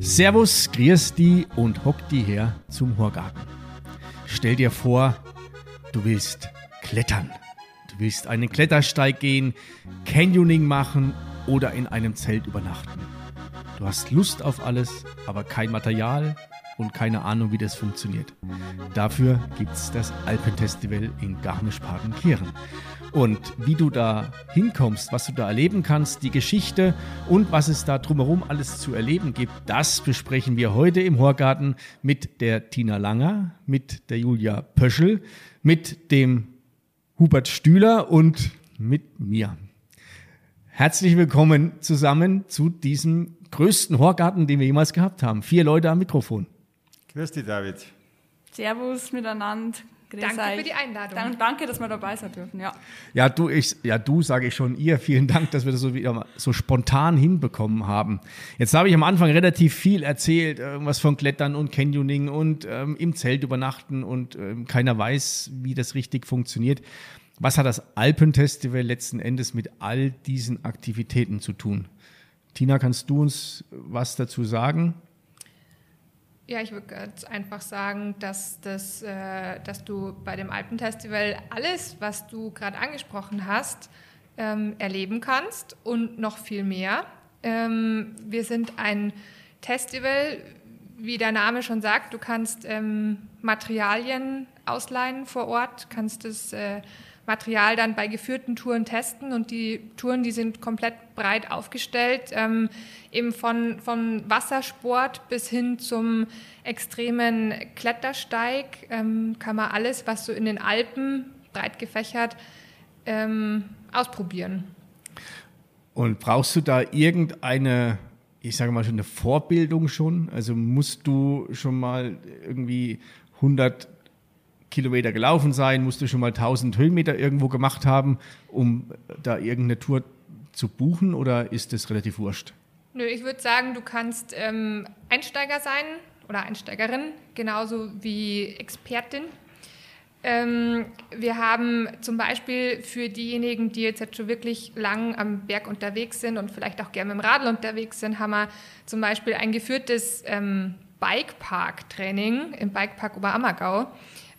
Servus, grüß die und hock die her zum Horgarten. Stell dir vor, du willst klettern. Du willst einen Klettersteig gehen, Canyoning machen oder in einem Zelt übernachten. Du hast Lust auf alles, aber kein Material und keine Ahnung, wie das funktioniert. Dafür gibt es das Alpenfestival in Garmisch-Partenkirchen. Und wie du da hinkommst, was du da erleben kannst, die Geschichte und was es da drumherum alles zu erleben gibt, das besprechen wir heute im Horgarten mit der Tina Langer, mit der Julia Pöschel, mit dem Hubert Stühler und mit mir. Herzlich willkommen zusammen zu diesem größten Horgarten, den wir jemals gehabt haben. Vier Leute am Mikrofon. Grüß dich, David. Servus miteinander. Grüß danke euch. für die Einladung. Dann, danke, dass wir dabei sein dürfen. Ja, Ja, du, ich, ja, du sage ich schon, ihr, vielen Dank, dass wir das so wieder mal so spontan hinbekommen haben. Jetzt habe ich am Anfang relativ viel erzählt, irgendwas von Klettern und Canyoning und ähm, im Zelt übernachten und ähm, keiner weiß, wie das richtig funktioniert. Was hat das Alpenfestival letzten Endes mit all diesen Aktivitäten zu tun? Tina, kannst du uns was dazu sagen? Ja, ich würde ganz einfach sagen, dass, das, äh, dass du bei dem Alpenfestival alles, was du gerade angesprochen hast, ähm, erleben kannst und noch viel mehr. Ähm, wir sind ein Festival, wie der Name schon sagt, du kannst ähm, Materialien ausleihen vor Ort, kannst das äh, Material dann bei geführten Touren testen und die Touren, die sind komplett breit aufgestellt, ähm, eben von, von Wassersport bis hin zum extremen Klettersteig ähm, kann man alles, was so in den Alpen breit gefächert, ähm, ausprobieren. Und brauchst du da irgendeine, ich sage mal schon eine Vorbildung schon? Also musst du schon mal irgendwie 100 Kilometer gelaufen sein, musst du schon mal 1000 Höhenmeter irgendwo gemacht haben, um da irgendeine Tour zu buchen oder ist das relativ wurscht? Nö, ich würde sagen, du kannst ähm, Einsteiger sein oder Einsteigerin, genauso wie Expertin. Ähm, wir haben zum Beispiel für diejenigen, die jetzt schon wirklich lang am Berg unterwegs sind und vielleicht auch gerne mit dem Radl unterwegs sind, haben wir zum Beispiel ein geführtes ähm, Bikepark-Training im Bikepark Oberammergau.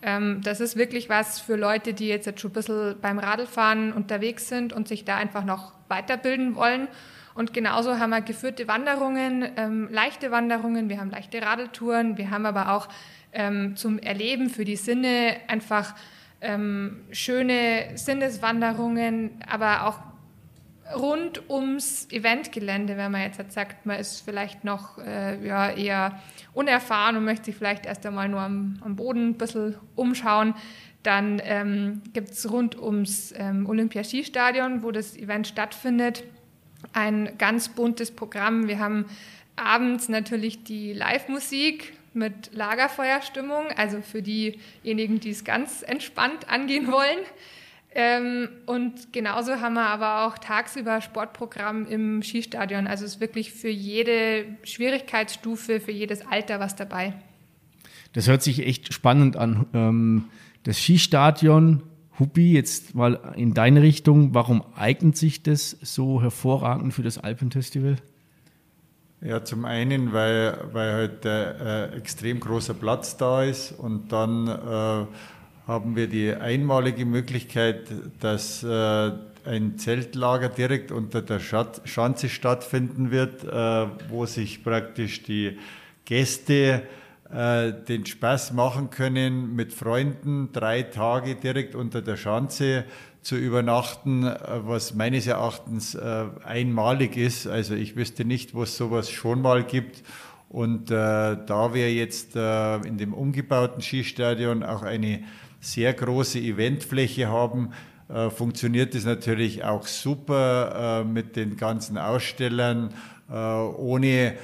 Ähm, das ist wirklich was für Leute, die jetzt schon ein bisschen beim Radlfahren unterwegs sind und sich da einfach noch weiterbilden wollen. Und genauso haben wir geführte Wanderungen, ähm, leichte Wanderungen, wir haben leichte Radeltouren, wir haben aber auch ähm, zum Erleben für die Sinne einfach ähm, schöne Sinneswanderungen, aber auch rund ums Eventgelände, wenn man jetzt halt sagt, man ist vielleicht noch äh, ja, eher unerfahren und möchte sich vielleicht erst einmal nur am, am Boden ein bisschen umschauen, dann ähm, gibt es rund ums ähm, Olympiaskistadion, wo das Event stattfindet, ein ganz buntes Programm. Wir haben abends natürlich die Live-Musik mit Lagerfeuerstimmung, also für diejenigen, die es ganz entspannt angehen wollen. Ähm, und genauso haben wir aber auch tagsüber Sportprogramm im Skistadion. Also es ist wirklich für jede Schwierigkeitsstufe, für jedes Alter was dabei. Das hört sich echt spannend an. Ähm, das Skistadion, Huppi, jetzt mal in deine Richtung. Warum eignet sich das so hervorragend für das Alpenfestival? Ja, zum einen, weil, weil halt äh, extrem großer Platz da ist und dann äh, haben wir die einmalige Möglichkeit, dass äh, ein Zeltlager direkt unter der Schanze stattfinden wird, äh, wo sich praktisch die Gäste äh, den Spaß machen können, mit Freunden drei Tage direkt unter der Schanze zu übernachten, was meines Erachtens einmalig ist. Also ich wüsste nicht, wo es sowas schon mal gibt. Und da wir jetzt in dem umgebauten Skistadion auch eine sehr große Eventfläche haben, äh, funktioniert es natürlich auch super äh, mit den ganzen Ausstellern. Äh, ohne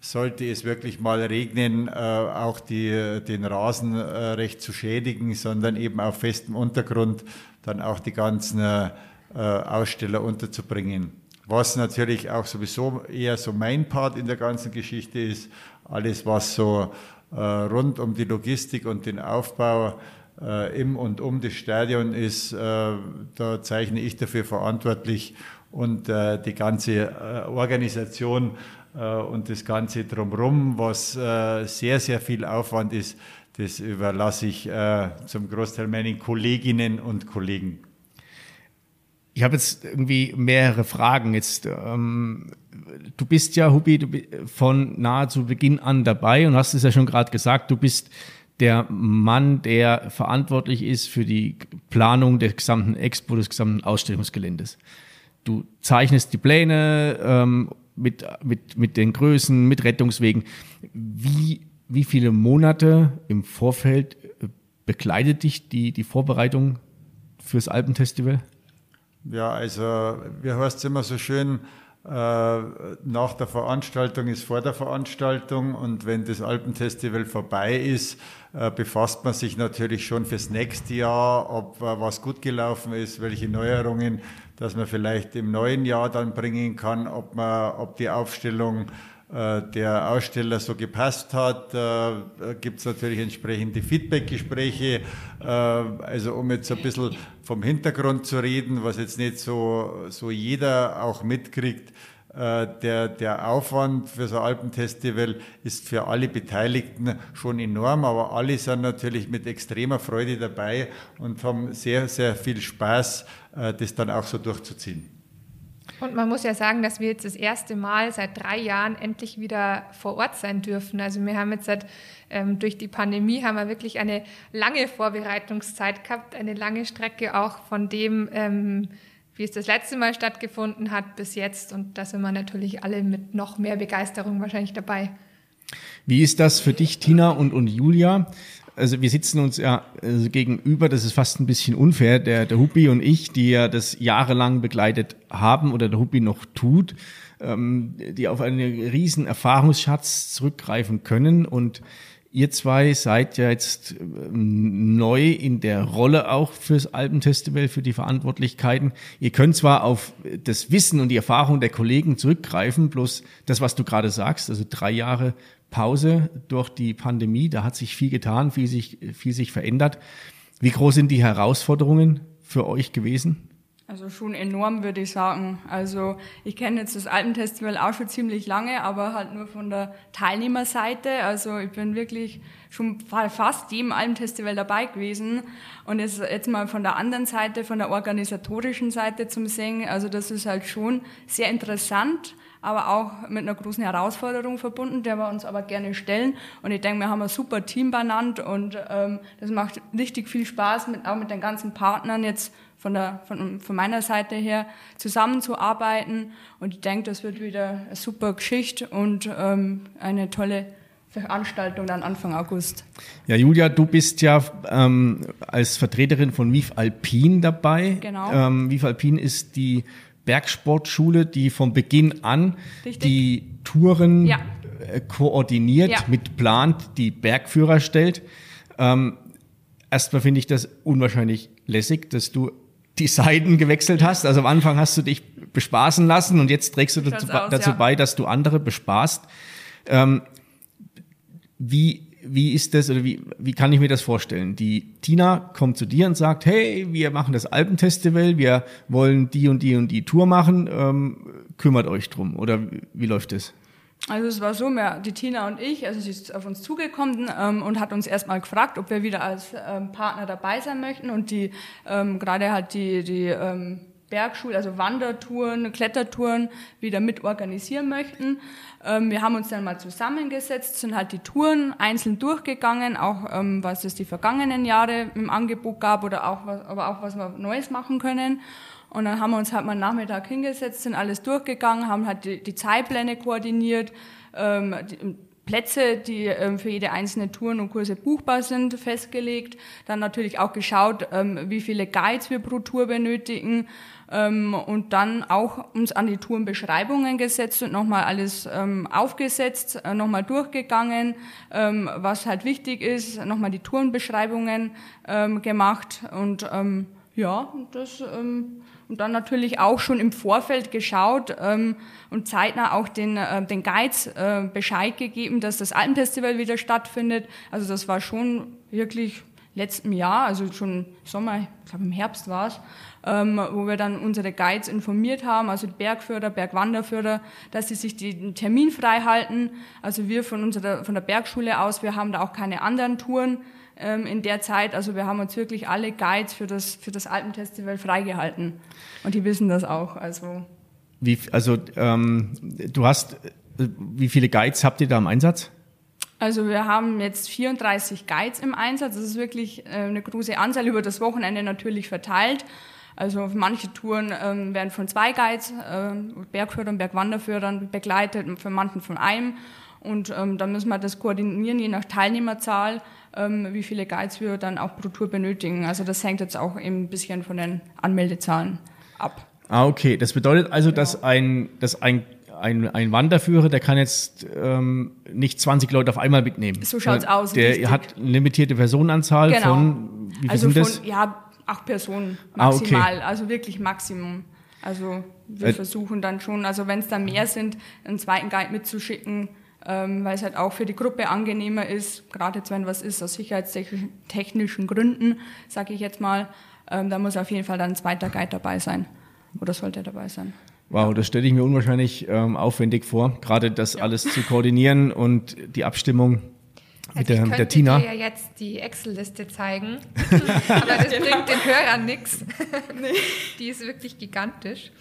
sollte es wirklich mal regnen, äh, auch die, den Rasen äh, recht zu schädigen, sondern eben auf festem Untergrund dann auch die ganzen äh, Aussteller unterzubringen. Was natürlich auch sowieso eher so mein Part in der ganzen Geschichte ist, alles was so rund um die Logistik und den Aufbau im und um das Stadion ist, da zeichne ich dafür verantwortlich und die ganze Organisation und das Ganze drumherum, was sehr, sehr viel Aufwand ist, das überlasse ich zum Großteil meinen Kolleginnen und Kollegen. Ich habe jetzt irgendwie mehrere Fragen. Jetzt, ähm, du bist ja, Hubi, du bist von nahezu Beginn an dabei und hast es ja schon gerade gesagt, du bist der Mann, der verantwortlich ist für die Planung des gesamten Expo, des gesamten Ausstellungsgeländes. Du zeichnest die Pläne ähm, mit, mit, mit den Größen, mit Rettungswegen. Wie, wie viele Monate im Vorfeld begleitet dich die, die Vorbereitung fürs Alpenfestival? Ja, also wie heißt es immer so schön, äh, nach der Veranstaltung ist vor der Veranstaltung und wenn das Alpenfestival vorbei ist, äh, befasst man sich natürlich schon fürs nächste Jahr, ob äh, was gut gelaufen ist, welche Neuerungen, dass man vielleicht im neuen Jahr dann bringen kann, ob man, ob die Aufstellung äh, der Aussteller so gepasst hat. Äh, Gibt es natürlich entsprechende Feedbackgespräche. Äh, also um jetzt ein bisschen vom Hintergrund zu reden, was jetzt nicht so, so jeder auch mitkriegt. Der, der Aufwand für so ein Alpenfestival ist für alle Beteiligten schon enorm, aber alle sind natürlich mit extremer Freude dabei und haben sehr, sehr viel Spaß, das dann auch so durchzuziehen. Und man muss ja sagen, dass wir jetzt das erste Mal seit drei Jahren endlich wieder vor Ort sein dürfen. Also wir haben jetzt seit, ähm, durch die Pandemie haben wir wirklich eine lange Vorbereitungszeit gehabt, eine lange Strecke auch von dem, ähm, wie es das letzte Mal stattgefunden hat bis jetzt. Und da sind wir natürlich alle mit noch mehr Begeisterung wahrscheinlich dabei. Wie ist das für dich, Tina und, und Julia? Also wir sitzen uns ja also gegenüber, das ist fast ein bisschen unfair, der, der Huppi und ich, die ja das jahrelang begleitet haben oder der Huppi noch tut, ähm, die auf einen riesen Erfahrungsschatz zurückgreifen können. Und Ihr zwei seid ja jetzt ähm, neu in der Rolle auch fürs Alpenfestival, für die Verantwortlichkeiten. Ihr könnt zwar auf das Wissen und die Erfahrung der Kollegen zurückgreifen, bloß das, was du gerade sagst, also drei Jahre Pause durch die Pandemie. Da hat sich viel getan, viel sich, viel sich verändert. Wie groß sind die Herausforderungen für euch gewesen? Also schon enorm, würde ich sagen. Also ich kenne jetzt das Alpenfestival auch schon ziemlich lange, aber halt nur von der Teilnehmerseite. Also ich bin wirklich schon fast jedem Alpenfestival dabei gewesen. Und jetzt, jetzt mal von der anderen Seite, von der organisatorischen Seite zum Singen, also das ist halt schon sehr interessant aber auch mit einer großen Herausforderung verbunden, der wir uns aber gerne stellen. Und ich denke, wir haben ein super Team benannt und ähm, das macht richtig viel Spaß, mit, auch mit den ganzen Partnern jetzt von, der, von, von meiner Seite her zusammenzuarbeiten. Und ich denke, das wird wieder eine super Geschichte und ähm, eine tolle Veranstaltung dann Anfang August. Ja, Julia, du bist ja ähm, als Vertreterin von WIF Alpin dabei. Genau. Ähm, WIF Alpin ist die Bergsportschule, die von Beginn an Richtig. die Touren ja. Äh, koordiniert, ja. mit plant, die Bergführer stellt. Ähm, erstmal finde ich das unwahrscheinlich lässig, dass du die Seiten gewechselt hast. Also am Anfang hast du dich bespaßen lassen und jetzt trägst du dazu, aus, dazu ja. bei, dass du andere bespaßt. Ähm, wie wie ist das oder wie, wie kann ich mir das vorstellen? Die Tina kommt zu dir und sagt, hey, wir machen das Alpenfestival, wir wollen die und die und die Tour machen, ähm, kümmert euch drum oder wie läuft das? Also es war so, mehr, die Tina und ich, also sie ist auf uns zugekommen ähm, und hat uns erstmal gefragt, ob wir wieder als ähm, Partner dabei sein möchten und die ähm, gerade halt die die ähm, Bergschule, also Wandertouren, Klettertouren wieder mit organisieren möchten. Ähm, wir haben uns dann mal zusammengesetzt, sind halt die Touren einzeln durchgegangen, auch ähm, was es die vergangenen Jahre im Angebot gab oder auch aber auch was wir Neues machen können. Und dann haben wir uns halt mal Nachmittag hingesetzt, sind alles durchgegangen, haben halt die, die Zeitpläne koordiniert, ähm, die, Plätze, die ähm, für jede einzelne Touren und Kurse buchbar sind, festgelegt. Dann natürlich auch geschaut, ähm, wie viele Guides wir pro Tour benötigen ähm, und dann auch uns an die Tourenbeschreibungen gesetzt und nochmal alles ähm, aufgesetzt, äh, nochmal durchgegangen, ähm, was halt wichtig ist, nochmal die Tourenbeschreibungen ähm, gemacht und ähm, ja, das ähm, und dann natürlich auch schon im Vorfeld geschaut ähm, und zeitnah auch den, äh, den Guides äh, Bescheid gegeben, dass das Alpenfestival wieder stattfindet. Also das war schon wirklich letztem Jahr, also schon Sommer, ich glaube im Herbst war es, ähm, wo wir dann unsere Guides informiert haben, also Bergführer, Bergwanderführer, dass sie sich den Termin frei halten. Also wir von unserer von der Bergschule aus, wir haben da auch keine anderen Touren ähm, in der Zeit. Also wir haben uns wirklich alle Guides für das für das Alpenfestival freigehalten und die wissen das auch. Also wie also ähm, du hast äh, wie viele Guides habt ihr da im Einsatz? Also wir haben jetzt 34 Guides im Einsatz. Das ist wirklich äh, eine große Anzahl über das Wochenende natürlich verteilt. Also manche Touren ähm, werden von zwei Guides, äh, Bergführern, Bergwanderführern begleitet, für manchen von einem. Und ähm, da müssen wir das koordinieren, je nach Teilnehmerzahl, wie viele Guides wir dann auch pro Tour benötigen. Also das hängt jetzt auch eben ein bisschen von den Anmeldezahlen ab. Ah, okay. Das bedeutet also, genau. dass ein, dass ein ein, ein Wanderführer, der kann jetzt ähm, nicht 20 Leute auf einmal mitnehmen. So schaut's aus. Der richtig. hat eine limitierte Personenanzahl genau. von, wie viel also sind von, das? Ja, acht Personen maximal, ah, okay. also wirklich Maximum. Also wir äh, versuchen dann schon, also wenn es dann mehr sind, einen zweiten Guide mitzuschicken, ähm, weil es halt auch für die Gruppe angenehmer ist, gerade jetzt wenn was ist aus sicherheitstechnischen Gründen, sage ich jetzt mal, ähm, da muss auf jeden Fall dann ein zweiter Guide dabei sein oder sollte dabei sein. Wow, das stelle ich mir unwahrscheinlich ähm, aufwendig vor, gerade das ja. alles zu koordinieren und die Abstimmung mit also der, mit der Tina. Ich könnte dir ja jetzt die Excel-Liste zeigen, aber das bringt den Hörern nichts. Die ist wirklich gigantisch.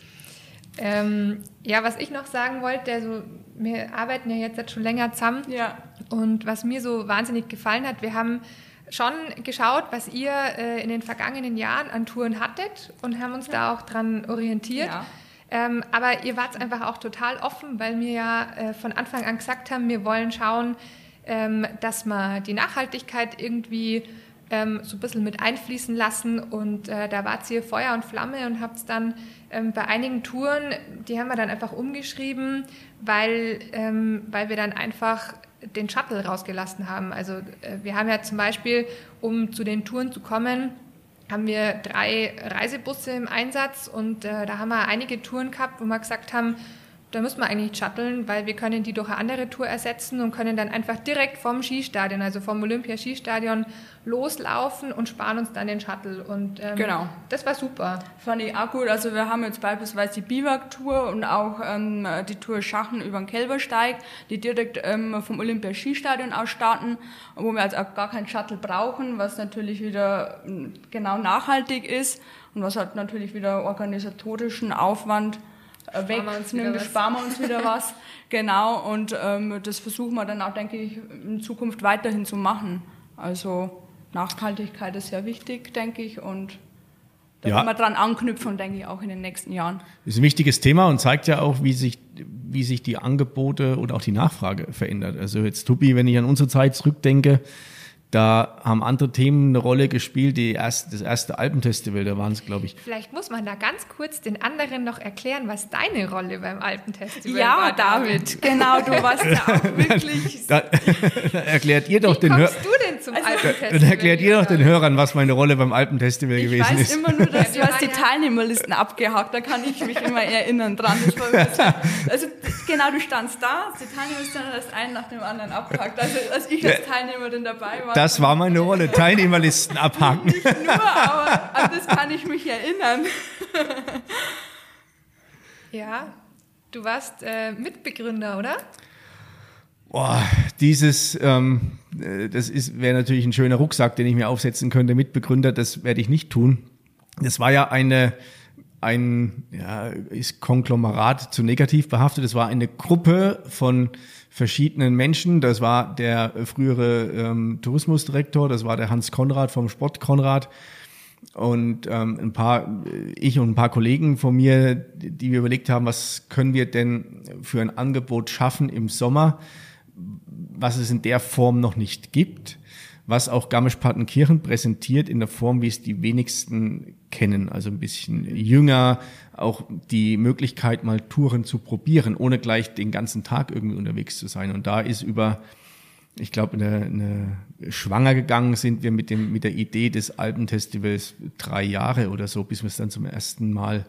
Ähm, ja, was ich noch sagen wollte, also wir arbeiten ja jetzt schon länger zusammen. Ja. Und was mir so wahnsinnig gefallen hat, wir haben schon geschaut, was ihr äh, in den vergangenen Jahren an Touren hattet und haben uns ja. da auch dran orientiert. Ja. Ähm, aber ihr wart einfach auch total offen, weil wir ja äh, von Anfang an gesagt haben, wir wollen schauen, ähm, dass wir die Nachhaltigkeit irgendwie ähm, so ein bisschen mit einfließen lassen. Und äh, da wart ihr Feuer und Flamme und habt es dann ähm, bei einigen Touren, die haben wir dann einfach umgeschrieben, weil, ähm, weil wir dann einfach den Shuttle rausgelassen haben. Also äh, wir haben ja zum Beispiel, um zu den Touren zu kommen, haben wir drei Reisebusse im Einsatz und äh, da haben wir einige Touren gehabt, wo wir gesagt haben, da müssen wir eigentlich shutteln, weil wir können die durch eine andere Tour ersetzen und können dann einfach direkt vom Skistadion, also vom Olympia-Skistadion loslaufen und sparen uns dann den Shuttle. Und ähm, genau. das war super. Fand ich auch gut. Also wir haben jetzt beispielsweise die Biwak-Tour und auch ähm, die Tour Schachen über den Kälbersteig, die direkt ähm, vom Olympia-Skistadion aus starten, wo wir also auch gar keinen Shuttle brauchen, was natürlich wieder ähm, genau nachhaltig ist und was hat natürlich wieder organisatorischen Aufwand wegnimmt, sparen wir uns wieder was. Genau, und ähm, das versuchen wir dann auch, denke ich, in Zukunft weiterhin zu machen. Also Nachhaltigkeit ist sehr wichtig, denke ich, und da ja. wir dran anknüpfen, denke ich, auch in den nächsten Jahren. Das ist ein wichtiges Thema und zeigt ja auch, wie sich, wie sich die Angebote und auch die Nachfrage verändert. Also jetzt, Tupi, wenn ich an unsere Zeit zurückdenke, da haben andere Themen eine Rolle gespielt. Die erste, das erste Alpenfestival, da waren es, glaube ich. Vielleicht muss man da ganz kurz den anderen noch erklären, was deine Rolle beim Alpenfestival ja, war. Ja, David, genau, du warst ja auch wirklich. da, da, erklärt ihr doch Wie den Hörern. du denn zum also, Alpenfestival? Dann erklärt ihr doch den Hörern, was meine Rolle beim Alpenfestival ich gewesen ist. Ich weiß immer nur, dass du hast die Teilnehmerlisten abgehakt. Da kann ich mich immer erinnern dran. also genau, du standst da, hast die Teilnehmerlisten hast einen nach dem anderen abgehakt. Also als ich als Teilnehmerin dabei war, das war meine Rolle, Teilnehmerlisten abhaken. Nicht nur, aber an das kann ich mich erinnern. Ja, du warst äh, Mitbegründer, oder? Boah, dieses, ähm, äh, das wäre natürlich ein schöner Rucksack, den ich mir aufsetzen könnte. Mitbegründer, das werde ich nicht tun. Das war ja eine, ein, ja, ist Konglomerat zu negativ behaftet. Es war eine Gruppe von verschiedenen Menschen. Das war der frühere ähm, Tourismusdirektor, das war der Hans Konrad vom Sport Konrad und ähm, ein paar, ich und ein paar Kollegen von mir, die wir überlegt haben, was können wir denn für ein Angebot schaffen im Sommer, was es in der Form noch nicht gibt was auch Garmisch-Partenkirchen präsentiert in der Form, wie es die wenigsten kennen. Also ein bisschen jünger, auch die Möglichkeit, mal Touren zu probieren, ohne gleich den ganzen Tag irgendwie unterwegs zu sein. Und da ist über ich glaube, eine, eine schwanger gegangen sind wir mit, dem, mit der Idee des Alpenfestivals drei Jahre oder so, bis wir es dann zum ersten Mal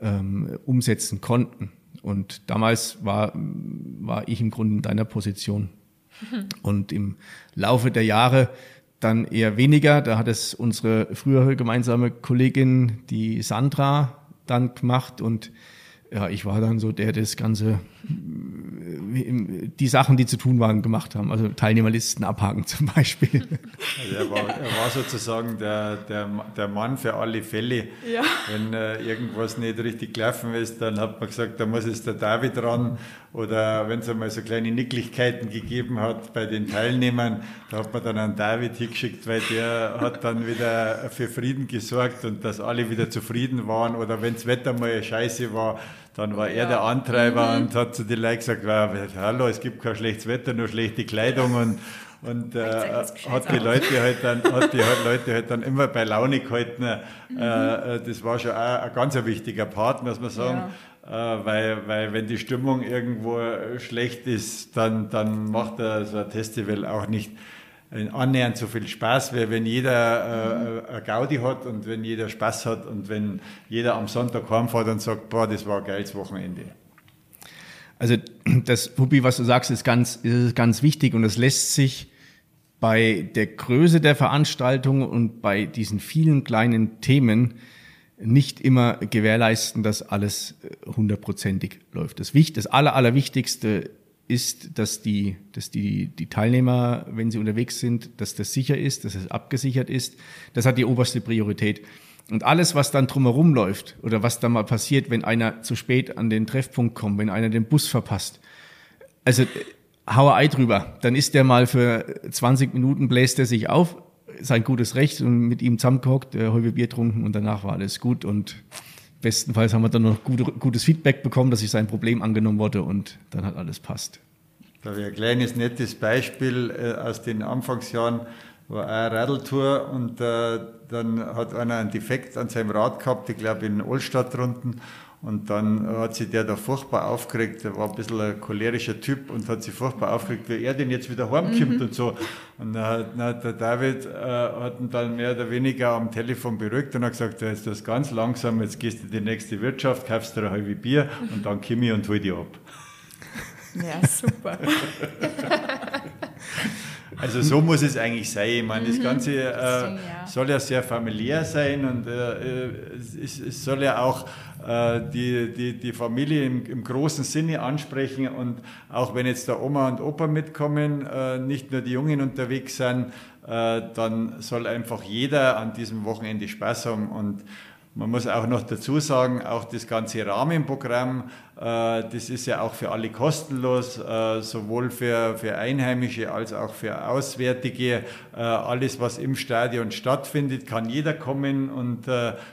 ähm, umsetzen konnten. Und damals war, war ich im Grunde in deiner Position. Und im Laufe der Jahre dann eher weniger. Da hat es unsere frühere gemeinsame Kollegin, die Sandra, dann gemacht und ja, ich war dann so der, der das Ganze, die Sachen, die zu tun waren, gemacht haben. Also Teilnehmerlisten abhaken zum Beispiel. Also er, war, er war sozusagen der, der, der Mann für alle Fälle. Ja. Wenn äh, irgendwas nicht richtig gelaufen ist, dann hat man gesagt, da muss es der David ran. Oder wenn es einmal so kleine Nicklichkeiten gegeben hat bei den Teilnehmern, da hat man dann einen David hingeschickt, weil der hat dann wieder für Frieden gesorgt und dass alle wieder zufrieden waren. Oder wenn das Wetter mal scheiße war, dann war er der Antreiber mhm. und hat zu den Leuten gesagt, hallo, es gibt kein schlechtes Wetter, nur schlechte Kleidung und, und äh, hat die Leute halt dann, hat die Leute halt dann immer bei Laune gehalten. Äh, mhm. Äh, das war schon auch ein ganz wichtiger Part, muss man sagen. Ja. Äh, weil, weil wenn die Stimmung irgendwo schlecht ist, dann, dann macht er so ein Festival auch nicht annähernd so viel Spaß, weil wenn jeder äh, eine Gaudi hat und wenn jeder Spaß hat und wenn jeder am Sonntag heimfährt und sagt, boah, das war ein geiles Wochenende. Also das, Hubi, was du sagst, ist ganz, ist ganz wichtig und es lässt sich bei der Größe der Veranstaltung und bei diesen vielen kleinen Themen nicht immer gewährleisten, dass alles äh, hundertprozentig läuft. Das, Wicht, das Aller, Allerwichtigste ist, dass die, dass die, die Teilnehmer, wenn sie unterwegs sind, dass das sicher ist, dass es abgesichert ist. Das hat die oberste Priorität. Und alles, was dann drumherum läuft oder was dann mal passiert, wenn einer zu spät an den Treffpunkt kommt, wenn einer den Bus verpasst, also hau Ei drüber. Dann ist der mal für 20 Minuten bläst er sich auf, sein gutes Recht und mit ihm zusammengehockt, äh, Häube Bier trunken und danach war alles gut und Bestenfalls haben wir dann noch gute, gutes Feedback bekommen, dass sich sein Problem angenommen wurde und dann hat alles passt. Da wäre ein kleines nettes Beispiel äh, aus den Anfangsjahren, war eine Radltour und äh, dann hat einer einen Defekt an seinem Rad gehabt, ich glaube in Olstadt-Runden und dann hat sich der da furchtbar aufgeregt, der war ein bisschen ein cholerischer Typ und hat sich furchtbar aufgeregt, wie er denn jetzt wieder heimkommt mhm. und so. Und dann hat, dann hat der David äh, hat ihn dann mehr oder weniger am Telefon beruhigt und hat gesagt, jetzt das ganz langsam, jetzt gehst du in die nächste Wirtschaft, kaufst dir ein halbes Bier und dann komm ich und hol dich ab. Ja, super. Also so muss es eigentlich sein. Ich meine, das mhm. Ganze äh, soll ja sehr familiär sein und äh, es, es, soll ja auch äh, die, die, die Familie im, im, großen Sinne ansprechen und auch wenn jetzt da Oma und Opa mitkommen, äh, nicht nur die Jungen unterwegs sind, äh, dann soll einfach jeder an diesem Wochenende Spaß haben und man muss auch noch dazu sagen, auch das ganze Rahmenprogramm äh, das ist ja auch für alle kostenlos, äh, sowohl für, für Einheimische als auch für Auswärtige. Äh, alles, was im Stadion stattfindet, kann jeder kommen und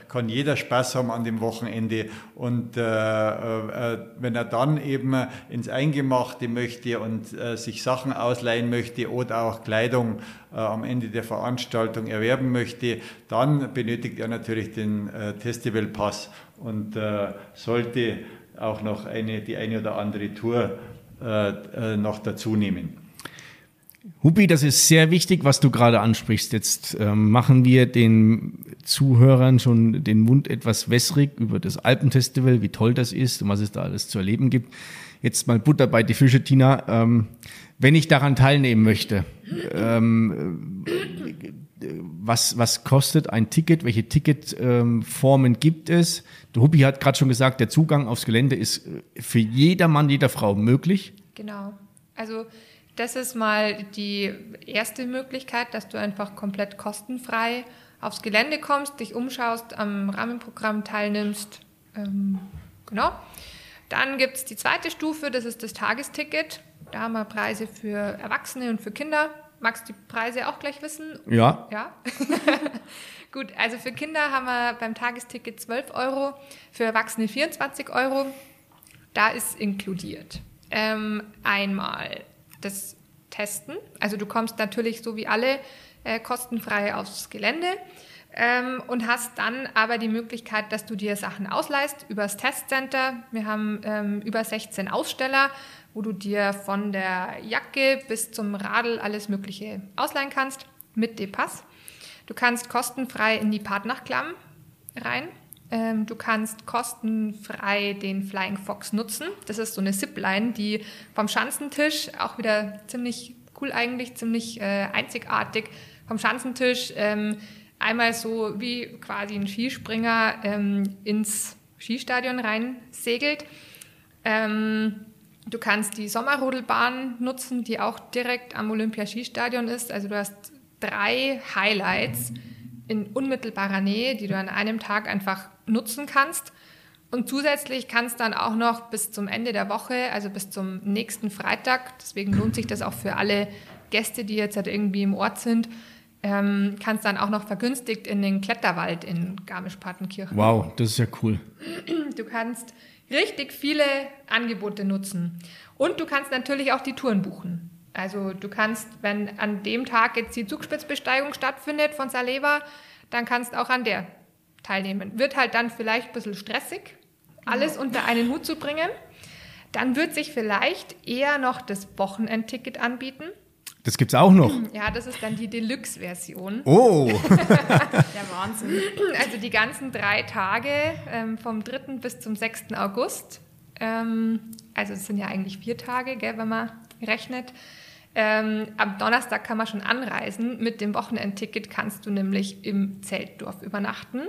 kann jeder Spaß haben an dem Wochenende. Und wenn er dann eben ins Eingemachte möchte und sich Sachen ausleihen möchte oder auch Kleidung am Ende der Veranstaltung erwerben möchte, dann benötigt er natürlich den Festivalpass und sollte auch noch eine, die eine oder andere Tour äh, äh, noch dazu nehmen. Hubi, das ist sehr wichtig, was du gerade ansprichst. Jetzt ähm, machen wir den Zuhörern schon den Mund etwas wässrig über das Alpenfestival, wie toll das ist und was es da alles zu erleben gibt. Jetzt mal Butter bei die Fische, Tina. Ähm, wenn ich daran teilnehmen möchte, ähm, was, was kostet ein Ticket? Welche Ticketformen ähm, gibt es? Der Huppi hat gerade schon gesagt, der Zugang aufs Gelände ist äh, für jedermann, jeder Frau möglich. Genau. Also das ist mal die erste Möglichkeit, dass du einfach komplett kostenfrei aufs Gelände kommst, dich umschaust, am Rahmenprogramm teilnimmst. Ähm, genau. Dann gibt es die zweite Stufe, das ist das Tagesticket. Da haben wir Preise für Erwachsene und für Kinder. Magst du die Preise auch gleich wissen? Ja. Ja. Gut, also für Kinder haben wir beim Tagesticket 12 Euro, für Erwachsene 24 Euro. Da ist inkludiert ähm, einmal das Testen. Also du kommst natürlich so wie alle äh, kostenfrei aufs Gelände ähm, und hast dann aber die Möglichkeit, dass du dir Sachen ausleihst über das Testcenter. Wir haben ähm, über 16 Aussteller, wo du dir von der Jacke bis zum Radl alles Mögliche ausleihen kannst mit D-Pass. Du kannst kostenfrei in die Partnerklamm rein. Ähm, du kannst kostenfrei den Flying Fox nutzen. Das ist so eine Zipline, die vom Schanzentisch auch wieder ziemlich cool eigentlich, ziemlich äh, einzigartig vom Schanzentisch ähm, einmal so wie quasi ein Skispringer ähm, ins Skistadion rein segelt. Ähm, du kannst die Sommerrodelbahn nutzen, die auch direkt am Olympia-Skistadion ist. Also du hast drei Highlights in unmittelbarer Nähe, die du an einem Tag einfach nutzen kannst. Und zusätzlich kannst dann auch noch bis zum Ende der Woche, also bis zum nächsten Freitag, deswegen lohnt sich das auch für alle Gäste, die jetzt halt irgendwie im Ort sind, ähm, kannst dann auch noch vergünstigt in den Kletterwald in Garmisch-Partenkirchen. Wow, das ist ja cool. Du kannst richtig viele Angebote nutzen. Und du kannst natürlich auch die Touren buchen. Also du kannst, wenn an dem Tag jetzt die Zugspitzbesteigung stattfindet von Saleva, dann kannst auch an der teilnehmen. Wird halt dann vielleicht ein bisschen stressig, alles unter einen Hut zu bringen. Dann wird sich vielleicht eher noch das Wochenendticket anbieten. Das gibt's auch noch. Ja, das ist dann die Deluxe-Version. Oh, Der Wahnsinn. Also die ganzen drei Tage ähm, vom 3. bis zum 6. August. Ähm, also es sind ja eigentlich vier Tage, gell, wenn man rechnet. Ähm, am Donnerstag kann man schon anreisen. Mit dem Wochenendticket kannst du nämlich im Zeltdorf übernachten.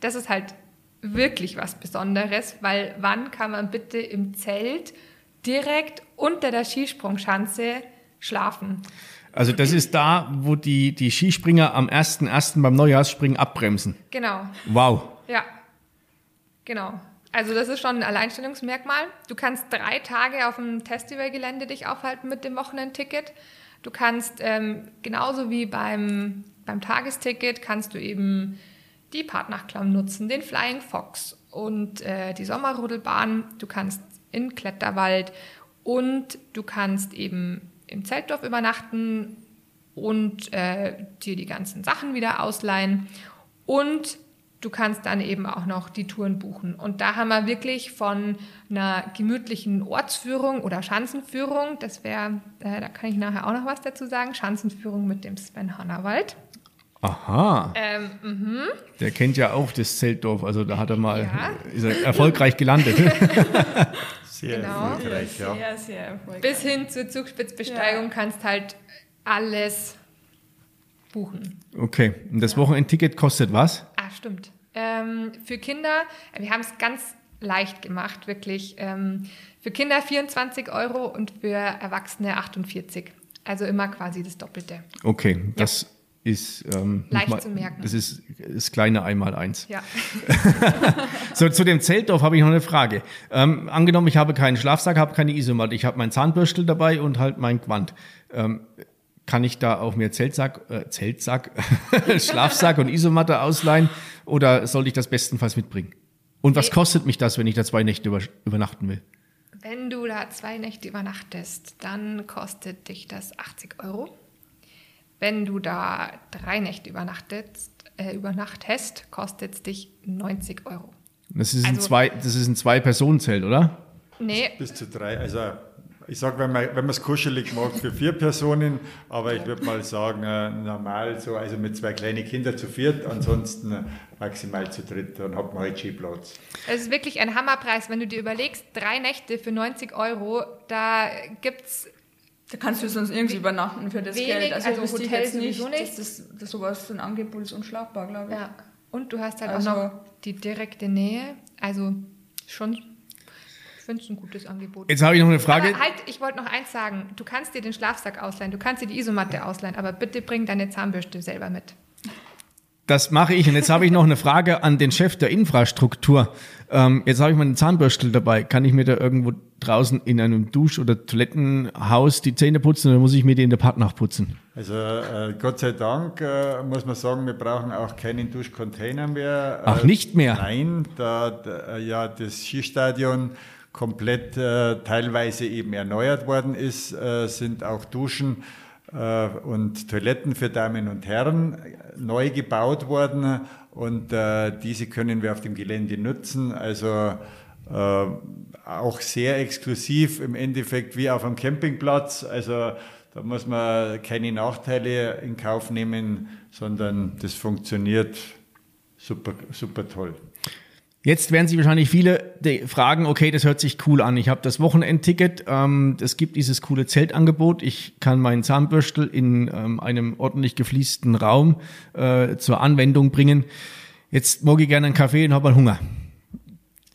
Das ist halt wirklich was Besonderes, weil wann kann man bitte im Zelt direkt unter der Skisprungschanze schlafen? also das ist da, wo die, die Skispringer am 1.1. beim Neujahrsspringen abbremsen. Genau. Wow. Ja, genau. Also das ist schon ein Alleinstellungsmerkmal. Du kannst drei Tage auf dem Festivalgelände dich aufhalten mit dem Wochenendticket. Du kannst ähm, genauso wie beim, beim Tagesticket kannst du eben die Partnerklamm nutzen, den Flying Fox und äh, die Sommerrodelbahn. Du kannst in Kletterwald und du kannst eben im Zeltdorf übernachten und äh, dir die ganzen Sachen wieder ausleihen. Und du kannst dann eben auch noch die Touren buchen. Und da haben wir wirklich von einer gemütlichen Ortsführung oder Schanzenführung, das wäre, äh, da kann ich nachher auch noch was dazu sagen, Schanzenführung mit dem Sven Hannawald. Aha. Ähm, mhm. Der kennt ja auch das Zeltdorf, also da hat er mal, Ja. ist er erfolgreich gelandet. Sehr Genau. erfolgreich, ja. Sehr, sehr erfolgreich. Bis hin zur Zugspitzbesteigung Ja. kannst halt alles buchen. Okay, und das Wochenendticket kostet was? Ah, stimmt. Ähm, für Kinder, äh, wir haben es ganz leicht gemacht, wirklich. Ähm, für Kinder 24 Euro und für Erwachsene 48. Also immer quasi das Doppelte. Okay, das ist ähm, Leicht nochmal- zu merken. Das ist das kleine Einmaleins. Ja. So, zu dem Zeltdorf habe ich noch eine Frage. Ähm, angenommen, ich habe keinen Schlafsack, habe keine Isomatte, ich habe meinen Zahnbürstel dabei und halt mein Quant. Ähm, kann ich da auch mir Zeltsack, äh, Zeltsack, Schlafsack und Isomatte ausleihen oder sollte ich das bestenfalls mitbringen? Und was kostet mich das, wenn ich da zwei Nächte über, übernachten will? Wenn du da zwei Nächte übernachtest, dann kostet dich das 80 Euro. Wenn du da drei Nächte übernachtest, äh, übernachtest kostet es dich 90 Euro. Das ist ein Also- zwei, das ist ein Zwei-Personen-Zelt, oder? Nee, Bis zu drei. Also ich sage, wenn man wenn man es kuschelig macht für vier Personen, aber ich würde mal sagen, äh, normal so, also mit zwei kleinen Kindern zu viert, ansonsten äh, maximal zu dritt, dann hat man halt Skiplatz. es ist wirklich ein Hammerpreis. Wenn du dir überlegst, drei Nächte für 90 Euro, da gibt's Da kannst du sonst irgendwie übernachten für das Wenig, Geld. Also, also wüsste ich Hotel jetzt nicht, sowieso nicht. dass das, das sowas ein Angebot ist unschlagbar, glaube ich. Ja. Und du hast halt Also- auch noch die direkte Nähe. Also schon, ich finde es ein gutes Angebot. Jetzt habe ich noch eine Frage. Aber halt, ich wollte noch eins sagen. Du kannst dir den Schlafsack ausleihen, du kannst dir die Isomatte ausleihen, aber bitte bring deine Zahnbürste selber mit. Das mache ich. Und jetzt habe ich noch eine Frage an den Chef der Infrastruktur. Ähm, jetzt habe ich meinen Zahnbürstel dabei. Kann ich mir da irgendwo draußen in einem Dusch- oder Toilettenhaus die Zähne putzen oder muss ich mir die in der Park nachputzen? Also äh, Gott sei Dank äh, muss man sagen, wir brauchen auch keinen Duschcontainer mehr. Ach, Äh, nicht mehr? Nein, da, da äh, ja das Skistadion komplett äh, teilweise eben erneuert worden ist, sind auch Duschen und Toiletten für Damen und Herren äh, neu gebaut worden und äh, diese können wir auf dem Gelände nutzen. Also äh, auch sehr exklusiv im Endeffekt wie auf einem Campingplatz. Also da muss man keine Nachteile in Kauf nehmen, sondern das funktioniert super, super toll. Jetzt werden sich wahrscheinlich viele fragen, okay, das hört sich cool an. Ich habe das Wochenendticket, ähm, es gibt dieses coole Zeltangebot. Ich kann meinen Zahnbürstel in ähm, einem ordentlich gefliesten Raum äh, zur Anwendung bringen. Jetzt mag ich gerne einen Kaffee und habe mal Hunger.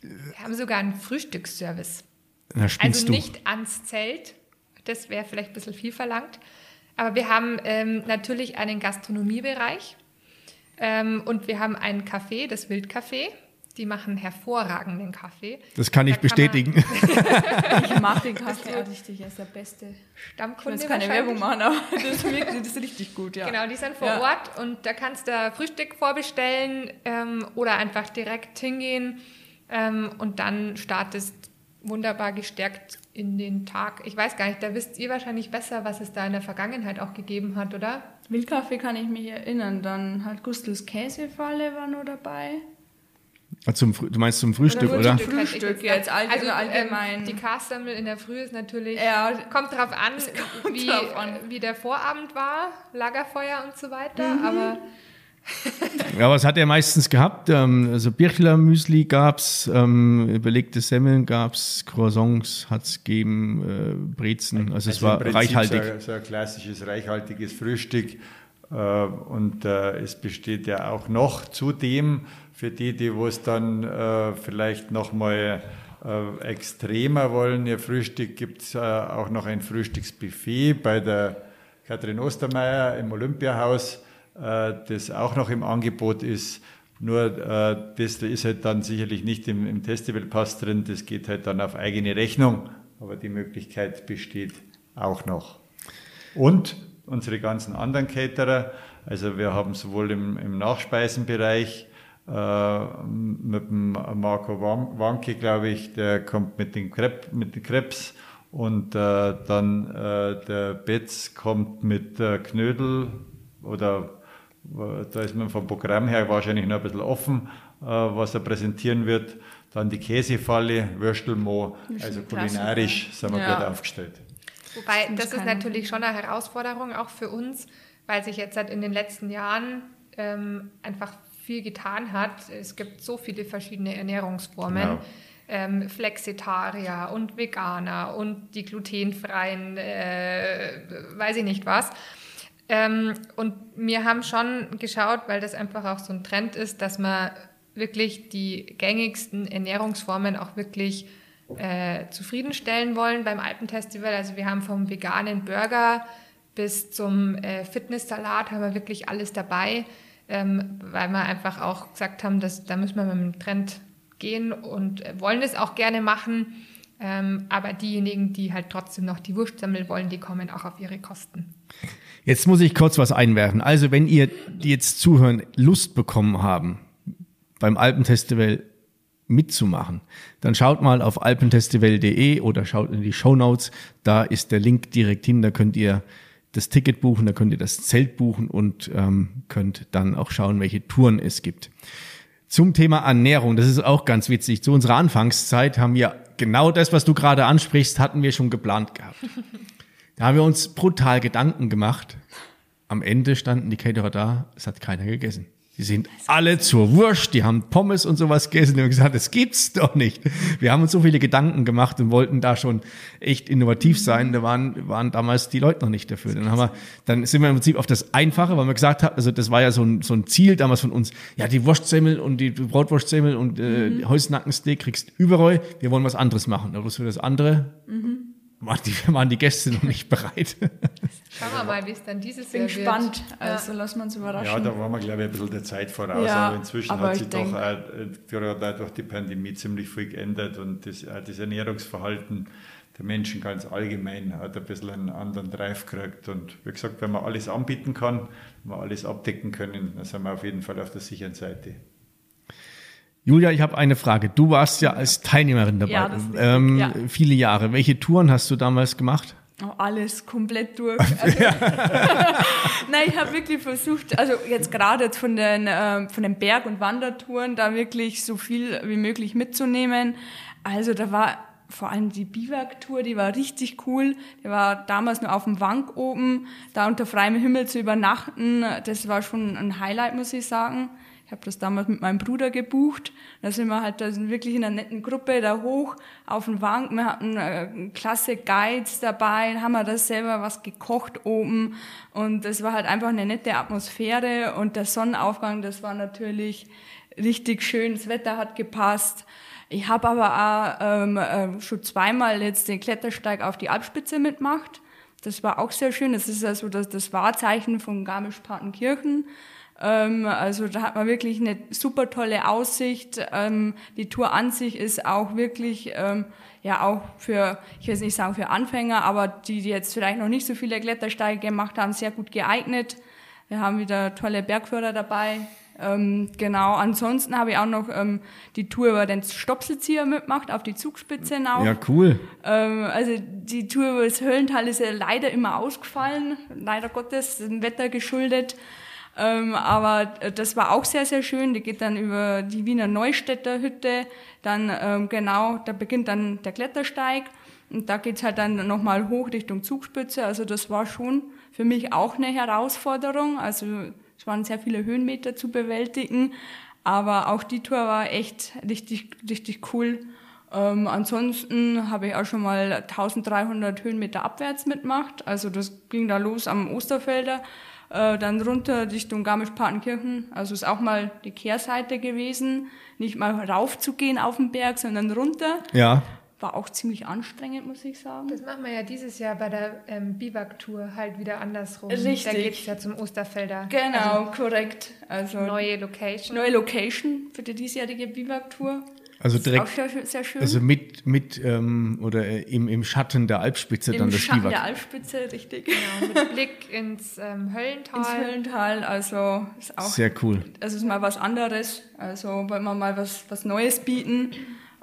Wir haben sogar einen Frühstücksservice. Na, also du. nicht ans Zelt, das wäre vielleicht ein bisschen viel verlangt. Aber wir haben ähm, natürlich einen Gastronomiebereich ähm, und wir haben ein Café, das Wildcafé. Die machen hervorragenden Kaffee. Das kann ich da bestätigen. Kann ich mag den Kaffee richtig, er ist der beste Stammkunde. Ich will keine Werbung machen, aber das, das ist richtig gut, ja. Genau, die sind vor ja. Ort und da kannst du Frühstück vorbestellen ähm, oder einfach direkt hingehen ähm, und dann startest wunderbar gestärkt in den Tag. Ich weiß gar nicht, da wisst ihr wahrscheinlich besser, was es da in der Vergangenheit auch gegeben hat, oder? Wildkaffee kann ich mich erinnern. Dann halt Gustels Käsefalle war noch dabei. Zum, du meinst zum Frühstück, oder? oder? Frühstück, jetzt also, allgemein. Ähm, die Kassemmel in der Früh ist natürlich, ja, kommt drauf an, kommt wie, drauf an. wie der Vorabend war, Lagerfeuer und so weiter, mhm. aber... ja, was hat er meistens gehabt? Ähm, also Birchler Müsli gab's, ähm, überlegte Semmeln gab's, Croissants hat's gegeben, äh, Brezen, also, also es war reichhaltig. So, so ein klassisches reichhaltiges Frühstück äh, und äh, es besteht ja auch noch zudem für die, die es dann äh, vielleicht nochmal äh, extremer wollen, ihr Frühstück gibt es äh, auch noch ein Frühstücksbuffet bei der Kathrin Ostermeier im Olympiahaus, äh, das auch noch im Angebot ist. Nur äh, das ist halt dann sicherlich nicht im, im Festivalpass drin, das geht halt dann auf eigene Rechnung, aber die Möglichkeit besteht auch noch. Und unsere ganzen anderen Caterer, also wir haben sowohl im, im Nachspeisenbereich mit dem Marco Wanke, glaube ich, der kommt mit den, Kreb, mit den Krebs und äh, dann äh, der Betz kommt mit äh, Knödel oder da ist man vom Programm her wahrscheinlich noch ein bisschen offen, äh, was er präsentieren wird. Dann die Käsefalle, Würstelmo, also kulinarisch sind wir ja. gut aufgestellt. Wobei, das ist natürlich schon eine Herausforderung auch für uns, weil sich jetzt halt in den letzten Jahren ähm, einfach viel getan hat. Es gibt so viele verschiedene Ernährungsformen. Genau. Ähm, Flexitarier und Veganer und die glutenfreien, äh, weiß ich nicht was. Ähm, und wir haben schon geschaut, weil das einfach auch so ein Trend ist, dass man wirklich die gängigsten Ernährungsformen auch wirklich äh, zufriedenstellen wollen beim Alpenfestival. Also wir haben vom veganen Burger bis zum äh, Fitnesssalat haben wir wirklich alles dabei ähm, weil wir einfach auch gesagt haben, dass da müssen wir mit dem Trend gehen und wollen es auch gerne machen. Ähm, aber diejenigen, die halt trotzdem noch die Wurstsemmel wollen, die kommen auch auf ihre Kosten. Jetzt muss ich kurz was einwerfen. Also wenn ihr, die jetzt zuhören, Lust bekommen haben, beim Alpenfestival mitzumachen, dann schaut mal auf alpenfestival.de oder schaut in die Show Notes. Da ist der Link direkt hin. Da könnt ihr das Ticket buchen, da könnt ihr das Zelt buchen und ähm, könnt dann auch schauen, welche Touren es gibt. Zum Thema Ernährung, das ist auch ganz witzig. Zu unserer Anfangszeit haben wir genau das, was du gerade ansprichst, hatten wir schon geplant gehabt. Da haben wir uns brutal Gedanken gemacht. Am Ende standen die Caterer da, es hat keiner gegessen. Die sind alle zur Wurst, die haben Pommes und sowas gegessen und gesagt, das gibt's doch nicht. Wir haben uns so viele Gedanken gemacht und wollten da schon echt innovativ sein. Da waren, waren damals die Leute noch nicht dafür. Dann haben wir, dann sind wir im Prinzip auf das Einfache, weil wir gesagt haben, also das war ja so ein, so ein Ziel damals von uns. Ja, die Wurstsemmel und die Brotwurstsemmel und äh, mhm. Häusnackensteak kriegst überall. Wir wollen was anderes machen. Aber für das andere mhm waren die, waren die Gäste noch nicht bereit. Schauen wir mal, wie es dann dieses Bin Jahr gespannt. wird. Also ja. lassen wir uns überraschen. Ja, da waren wir, glaube ich, ein bisschen der Zeit voraus. Ja, aber inzwischen aber hat sich doch auch, gerade durch die Pandemie ziemlich viel geändert und das, das Ernährungsverhalten der Menschen ganz allgemein hat ein bisschen einen anderen Drive gekriegt. Und wie gesagt, wenn man alles anbieten kann, wenn wir alles abdecken können, dann sind wir auf jeden Fall auf der sicheren Seite. Julia, ich habe eine Frage. Du warst ja als Teilnehmerin dabei. Ja, ähm, ja. Viele Jahre. Welche Touren hast du damals gemacht? Oh, alles komplett durch. Also, Nein, ich habe wirklich versucht, also jetzt gerade von den, äh, von den Berg- und Wandertouren, da wirklich so viel wie möglich mitzunehmen. Also da war vor allem die Biwak-Tour, die war richtig cool. Die war damals nur auf dem Wank oben, da unter freiem Himmel zu übernachten. Das war schon ein Highlight, muss ich sagen. Habe das damals mit meinem Bruder gebucht. Da sind wir halt da sind wirklich in einer netten Gruppe da hoch auf den Wank. Wir hatten äh, klasse Guides dabei, haben wir da selber was gekocht oben. Und das war halt einfach eine nette Atmosphäre. Und der Sonnenaufgang, das war natürlich richtig schön. Das Wetter hat gepasst. Ich habe aber auch ähm, äh, schon zweimal jetzt den Klettersteig auf die Alpspitze mitgemacht. Das war auch sehr schön. Das ist also das, das Wahrzeichen von Garmisch-Partenkirchen. Ähm, also da hat man wirklich eine super tolle Aussicht. Ähm, die Tour an sich ist auch wirklich, ähm, ja auch für, ich will nicht sagen für Anfänger, aber die, die jetzt vielleicht noch nicht so viele Klettersteige gemacht haben, sehr gut geeignet. Wir haben wieder tolle Bergführer dabei. Ähm, genau, ansonsten habe ich auch noch ähm, die Tour über den Stopselzieher mitgemacht, auf die Zugspitze hinauf. Ja, cool. Ähm, also die Tour über das Höllental ist ja leider immer ausgefallen, leider Gottes, dem Wetter geschuldet. Ähm, aber das war auch sehr, sehr schön. Die geht dann über die Wiener Neustädter Hütte. Dann ähm, genau, da beginnt dann der Klettersteig. Und da geht's halt dann nochmal hoch Richtung Zugspitze. Also das war schon für mich auch eine Herausforderung. Also es waren sehr viele Höhenmeter zu bewältigen. Aber auch die Tour war echt richtig, richtig cool. Ähm, ansonsten habe ich auch schon mal 1300 Höhenmeter abwärts mitgemacht. Also das ging da los am Osterfelder, äh, dann runter Richtung Garmisch-Partenkirchen. Also ist auch mal die Kehrseite gewesen. Nicht mal raufzugehen auf den Berg, sondern runter. Ja. War auch ziemlich anstrengend, muss ich sagen. Das machen wir ja dieses Jahr bei der ähm, Biwak-Tour halt wieder andersrum. Richtig. Da geht es ja zum Osterfelder. Genau, korrekt. Also Neue Location. neue Location für die diesjährige Biwak-Tour. Also Ist auch direkt, sehr, sehr schön. also mit, mit ähm, oder im, im Schatten der Alpspitze dann Im das Schatten Biwak. der Alpspitze, richtig. Genau, mit Blick ins ähm, Höllental. Ins Höllental, also ist auch Sehr cool. Also ist mal was anderes. Also wollen wir mal was, was Neues bieten.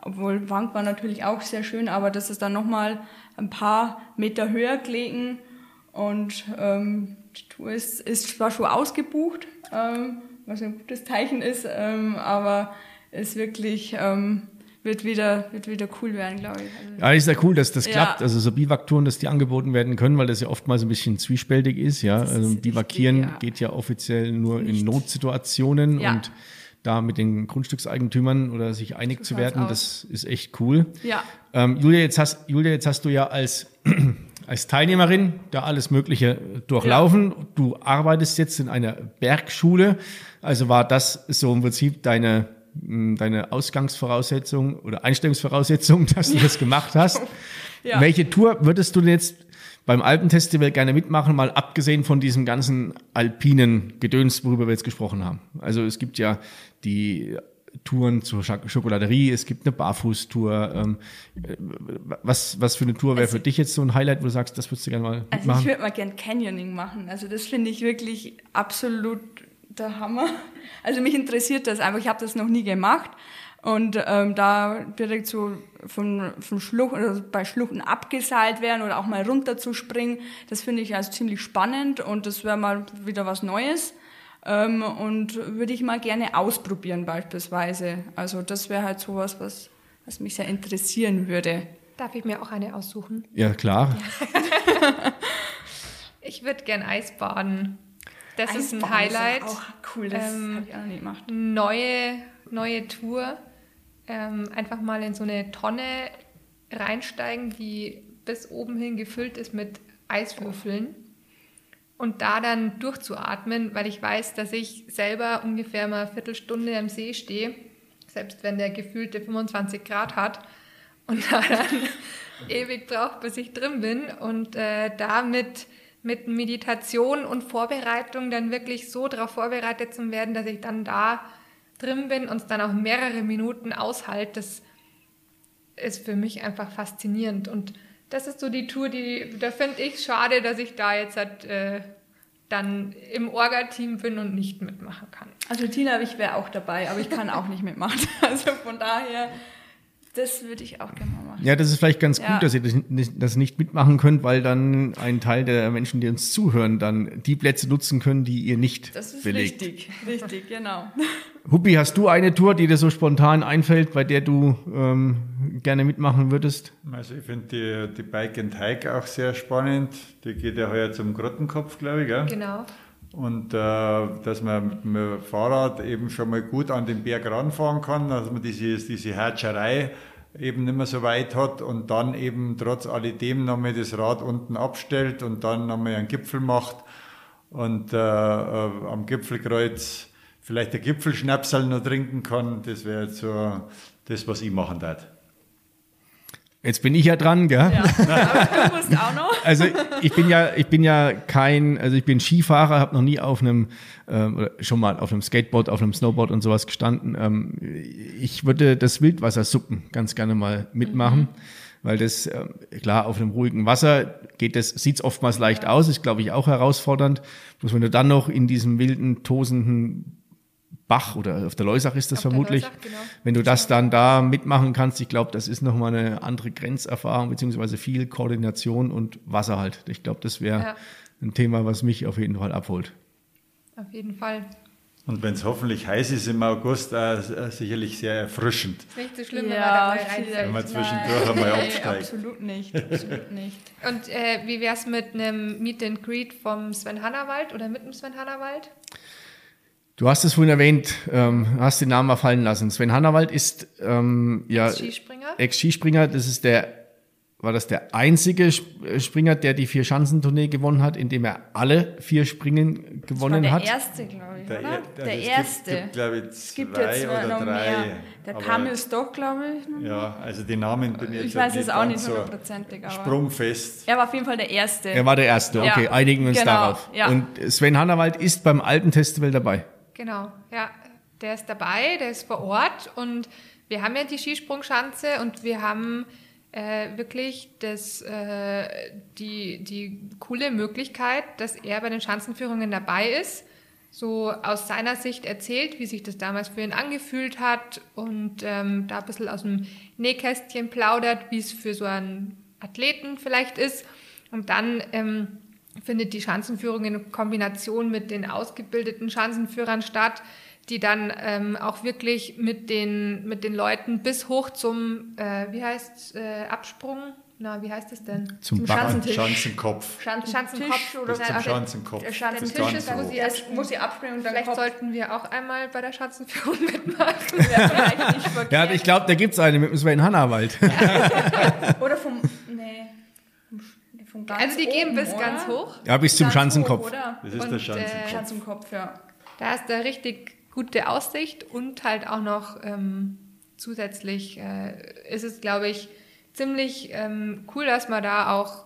Obwohl Wank war natürlich auch sehr schön, aber das ist dann nochmal ein paar Meter höher gelegen. Und ähm, die Tour ist, ist zwar schon ausgebucht, ähm, was ein gutes Zeichen ist, ähm, aber ist wirklich, ähm, wird, wieder, wird wieder cool werden, glaube ich. Also, Ja, ist ja cool, dass das Ja. klappt. Also so Biwaktouren, dass die angeboten werden können, weil das ja oftmals ein bisschen zwiespältig ist. Ja, ist also Biwakieren ja. geht ja offiziell nur in Nicht. Notsituationen Ja. und da mit den Grundstückseigentümern oder sich einig zu werden, das ist echt cool. ja, Ähm, Julia, jetzt hast, Julia, jetzt hast du ja als, als Teilnehmerin da alles Mögliche durchlaufen. Du arbeitest jetzt in einer Bergschule. Also war das so im Prinzip deine, deine Ausgangsvoraussetzung oder Einstellungsvoraussetzung, dass du das gemacht hast. Ja. Welche Tour würdest du denn jetzt beim Alpenfestival gerne mitmachen, mal abgesehen von diesem ganzen alpinen Gedöns, worüber wir jetzt gesprochen haben? Also es gibt ja die Touren zur Schokoladerie, es gibt eine Barfußtour. Ähm, äh, was, was für eine Tour wäre für dich jetzt so ein Highlight, wo du sagst, das würdest du gerne mal Also ich machen? würde mal gern Canyoning machen. Also das finde ich wirklich absolut der Hammer. Also mich interessiert das einfach. Ich habe das noch nie gemacht. Und ähm, da direkt so von, von Schlucht, oder bei Schluchten abgeseilt werden oder auch mal runterzuspringen, das finde ich also ziemlich spannend und das wäre mal wieder was Neues. Ähm, und würde ich mal gerne ausprobieren beispielsweise. Also das wäre halt sowas, was, was mich sehr interessieren würde. Darf ich mir auch eine aussuchen? Ja, klar. Ich würde gern Eisbaden. Das ist ein Highlight. Auch cool, das Ähm, habe ich auch noch nie gemacht. neue, neue Tour. Ähm, einfach mal in so eine Tonne reinsteigen, die bis oben hin gefüllt ist mit Eiswürfeln. Und da dann durchzuatmen, weil ich weiß, dass ich selber ungefähr mal eine Viertelstunde am See stehe, selbst wenn der gefühlte 25 Grad hat und da dann ewig braucht, bis ich drin bin. Und äh, da mit, Meditation und Vorbereitung dann wirklich so darauf vorbereitet zu werden, dass ich dann da drin bin und es dann auch mehrere Minuten aushalte, das ist für mich einfach faszinierend. Und das ist so die Tour, die, da finde ich schade, dass ich da jetzt halt, äh, dann im Orga-Team bin und nicht mitmachen kann. Also Tina, ich wäre auch dabei, aber ich kann auch nicht mitmachen. Also von daher, das würde ich auch gerne. Ja, das ist vielleicht ganz Ja. gut, dass ihr das nicht, das nicht mitmachen könnt, weil dann ein Teil der Menschen, die uns zuhören, dann die Plätze nutzen können, die ihr nicht Das ist belegt. richtig, richtig, genau. Huppi, hast du eine Tour, die dir so spontan einfällt, bei der du ähm, gerne mitmachen würdest? Also ich finde die, die Bike and Hike auch sehr spannend. Die geht ja heuer zum Grottenkopf, glaube ich. Gell? Genau. Und äh, dass man mit dem Fahrrad eben schon mal gut an den Berg ranfahren kann, dass man diese, diese Hatscherei eben nicht mehr so weit hat und dann eben trotz alledem nochmal das Rad unten abstellt und dann nochmal einen Gipfel macht und äh, äh, am Gipfelkreuz vielleicht der Gipfelschnapsal noch trinken kann. Das wäre jetzt so das, was ich machen darf. Jetzt bin ich ja dran, gell? Ja. Aber du musst auch noch. Also ich bin ja, ich bin ja kein, also ich bin Skifahrer, habe noch nie auf einem, ähm, oder schon mal auf einem Skateboard, auf einem Snowboard und sowas gestanden. Ähm, ich würde das Wildwassersuppen ganz gerne mal mitmachen, weil das, ähm, klar, auf einem ruhigen Wasser geht das, sieht's oftmals leicht aus, ist glaube ich auch herausfordernd. Bloß wenn du dann noch in diesem wilden, tosenden Bach oder auf der Leusach ist das Auf vermutlich. Leusach, genau. Wenn du das dann da mitmachen kannst, ich glaube, das ist nochmal eine andere Grenzerfahrung, beziehungsweise viel Koordination und Wasser halt. Ich glaube, das wäre Ja. ein Thema, was mich auf jeden Fall abholt. Auf jeden Fall. Und wenn es hoffentlich heiß ist im August, äh, sicherlich sehr erfrischend. Ist nicht so schlimm, wenn man Ja, da. Wenn man zwischendurch einmal Nee, absteigt. absolut nicht, absolut nicht. Und äh, wie wär's mit einem Meet and Greet vom Sven Hannawald oder mit dem Sven Hannawald? Du hast es vorhin erwähnt, ähm, hast den Namen mal fallen lassen. Sven Hannawald ist ähm, ja Skispringer? Ex-Skispringer. Das ist der, war das der einzige äh, Springer, der die vier Schanzentournee gewonnen hat, indem er alle vier Springen Das war gewonnen der hat. erste, glaube ich, Der, oder? der, der es erste. Gibt, gibt, glaube ich, es gibt zwei jetzt oder noch drei. mehr. Der aber- Kamil Stock, glaube ich. Ja, also die Namen bin ich Ich weiß es auch nicht so hundertprozentig, aber sprungfest. er war auf jeden Fall der erste. Er war der Erste, okay, Ja, einigen wir uns genau, darauf. ja. Und Sven Hannawald ist beim alten Festival dabei. Genau, ja. Der ist dabei, der ist vor Ort und wir haben ja die Skisprungschanze und wir haben äh, wirklich das, äh, die, die coole Möglichkeit, dass er bei den Schanzenführungen dabei ist, so aus seiner Sicht erzählt, wie sich das damals für ihn angefühlt hat und ähm, da ein bisschen aus dem Nähkästchen plaudert, wie es für so einen Athleten vielleicht ist. Und dann ähm, findet die Schanzenführung in Kombination mit den ausgebildeten Schanzenführern statt, die dann ähm, auch wirklich mit den, mit den Leuten bis hoch zum, äh, wie heißt äh, Absprung? Na, wie heißt es denn? Zum, Zum. Schanzentisch. Schanzenkopf. Schanzentisch oder Bis zum Schanzenkopf. Der Bis Schanzentisch ist, wo sie erst muss sie abspringen und dann Vielleicht Kopf. sollten wir auch einmal bei der Schanzenführung mitmachen. Ja, ich glaube, da gibt's eine mit dem Sven Hannawald. Oder vom, vom ganz Also die gehen oben, bis oder? ganz hoch. Ja, bis zum Ganz Schanzenkopf. Hoch, oder? Das ist Und, der äh, Schanzenkopf. Schanzenkopf, ja. Da ist da richtig gute Aussicht und halt auch noch ähm, zusätzlich äh, ist es, glaube ich, ziemlich ähm, cool, dass man da auch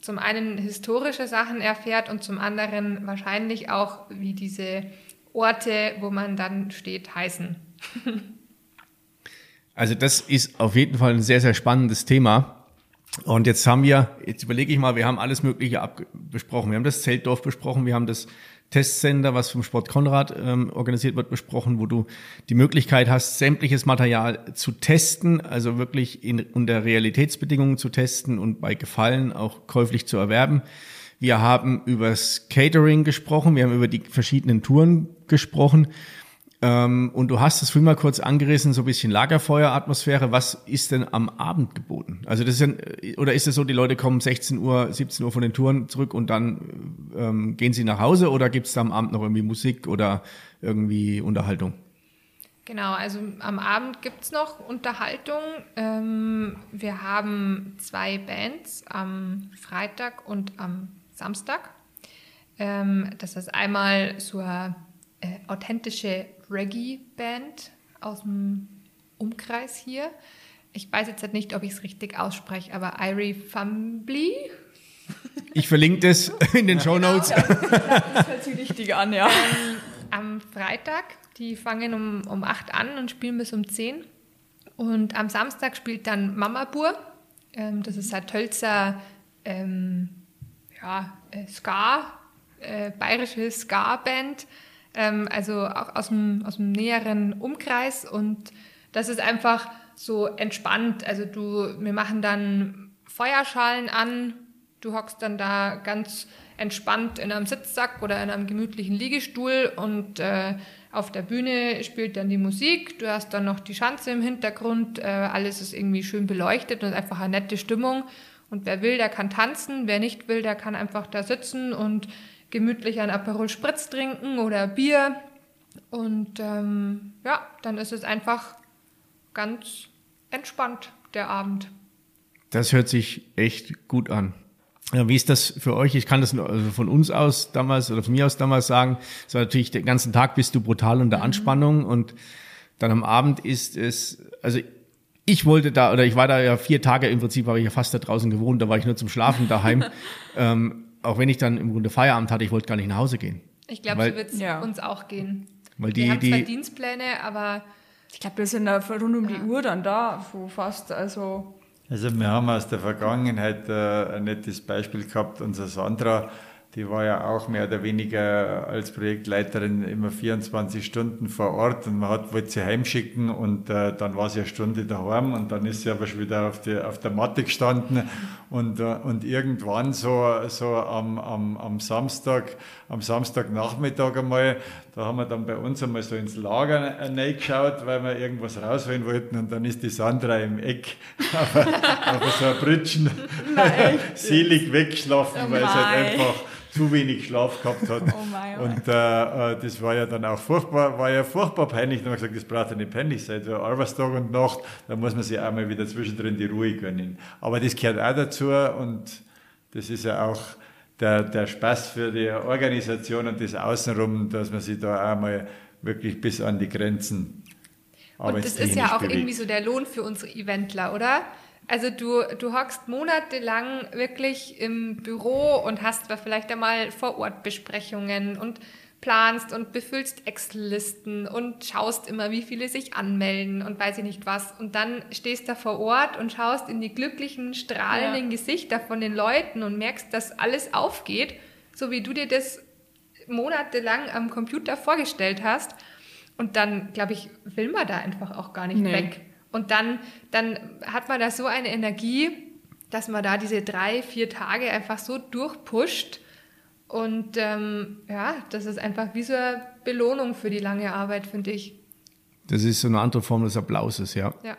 zum einen historische Sachen erfährt und zum anderen wahrscheinlich auch, wie diese Orte, wo man dann steht, heißen. Also das ist auf jeden Fall ein sehr, sehr spannendes Thema. Und jetzt haben wir, jetzt überlege ich mal, wir haben alles Mögliche besprochen. Wir haben das Zeltdorf besprochen, wir haben das Testcenter, was vom Sport Konrad ähm, organisiert wird, besprochen, wo du die Möglichkeit hast, sämtliches Material zu testen, also wirklich in, unter Realitätsbedingungen zu testen und bei Gefallen auch käuflich zu erwerben. Wir haben über das Catering gesprochen, wir haben über die verschiedenen Touren gesprochen. Ähm, und du hast es vorhin mal kurz angerissen, so ein bisschen Lagerfeueratmosphäre. Was ist denn am Abend geboten? Also das ist ja, oder ist es so, die Leute kommen 16 Uhr, 17 Uhr von den Touren zurück und dann ähm, gehen sie nach Hause oder gibt es da am Abend noch irgendwie Musik oder irgendwie Unterhaltung? Genau, also am Abend gibt es noch Unterhaltung. Ähm, wir haben zwei Bands am Freitag und am Samstag. Ähm, das ist einmal so eine äh, authentische Reggae-Band aus dem Umkreis hier. Ich weiß jetzt nicht, ob ich es richtig ausspreche, aber Irie Fumbly. Ich verlinke das in den Show Notes. Das hört sich richtig an, ja. am Freitag. Die fangen um, um 8 an und spielen bis um 10. Und am Samstag spielt dann Mama Bur. Ähm, das ist eine Tölzer ähm, ja, äh, Ska, äh, bayerische Ska-Band. Ähm, also auch aus dem, aus dem näheren Umkreis. Und das ist einfach so entspannt. Also du, wir machen dann Feuerschalen an, du hockst dann da ganz entspannt in einem Sitzsack oder in einem gemütlichen Liegestuhl und äh, auf der Bühne spielt dann die Musik, du hast dann noch die Schanze im Hintergrund, äh, alles ist irgendwie schön beleuchtet und einfach eine nette Stimmung. Und wer will, der kann tanzen, wer nicht will, der kann einfach da sitzen und gemütlich ein Aperol Spritz trinken oder Bier. Und ähm, ja, dann ist es einfach ganz entspannt, der Abend. Das hört sich echt gut an. Ja, wie ist das für euch? Ich kann das also von uns aus damals oder von mir aus damals sagen. Es war natürlich den ganzen Tag bist du brutal unter mhm. Anspannung und dann am Abend ist es, also ich wollte da, oder ich war da ja vier Tage im Prinzip, habe ich ja fast da draußen gewohnt, da war ich nur zum Schlafen daheim. ähm, auch wenn ich dann im Grunde Feierabend hatte, ich wollte gar nicht nach Hause gehen. Ich glaube, so wird es ja. uns auch gehen. Weil die, wir haben die, zwar Dienstpläne, aber ich glaube, wir sind da rund um die Uhr dann da, fast, also also wir haben aus der Vergangenheit äh, ein nettes Beispiel gehabt. Unser Sandra, die war ja auch mehr oder weniger als Projektleiterin immer 24 Stunden vor Ort und man hat, wollte sie heimschicken und äh, dann war sie eine Stunde daheim und dann ist sie aber schon wieder auf, die, auf der Matte gestanden und, äh, und irgendwann so, so am, am, am Samstag, am Samstagnachmittag einmal, da haben wir dann bei uns einmal so ins Lager reingeschaut, weil wir irgendwas rausholen wollten und dann ist die Sandra im Eck auf, auf so ein Brütchen selig weggeschlafen, oh weil es halt einfach zu wenig Schlaf gehabt hat. Oh mein, oh und äh, äh, das war ja dann auch furchtbar, war ja furchtbar peinlich. Dann haben wir gesagt, das braucht ja nicht peinlich sein. So Arbeitstag und Nacht, da muss man sich auch mal wieder zwischendrin die Ruhe gönnen. Aber das gehört auch dazu und das ist ja auch der, der Spaß für die Organisation und das Außenrum, dass man sich da auch mal wirklich bis an die Grenzen Und das ist ja auch bewegt. irgendwie so der Lohn für unsere Eventler, oder? Also du, du hockst monatelang wirklich im Büro und hast vielleicht einmal vor Ort Besprechungen und planst und befüllst Excel-Listen und schaust immer, wie viele sich anmelden und weiß ich nicht was. Und dann stehst da vor Ort und schaust in die glücklichen, strahlenden ja. Gesichter von den Leuten und merkst, dass alles aufgeht, so wie du dir das monatelang am Computer vorgestellt hast. Und dann, glaube ich, will man da einfach auch gar nicht nee. weg. Und dann, dann hat man da so eine Energie, dass man da diese drei, vier Tage einfach so durchpusht. Und ähm, ja, das ist einfach wie so eine Belohnung für die lange Arbeit, finde ich. Das ist so eine andere Form des Applauses, ja. Ja.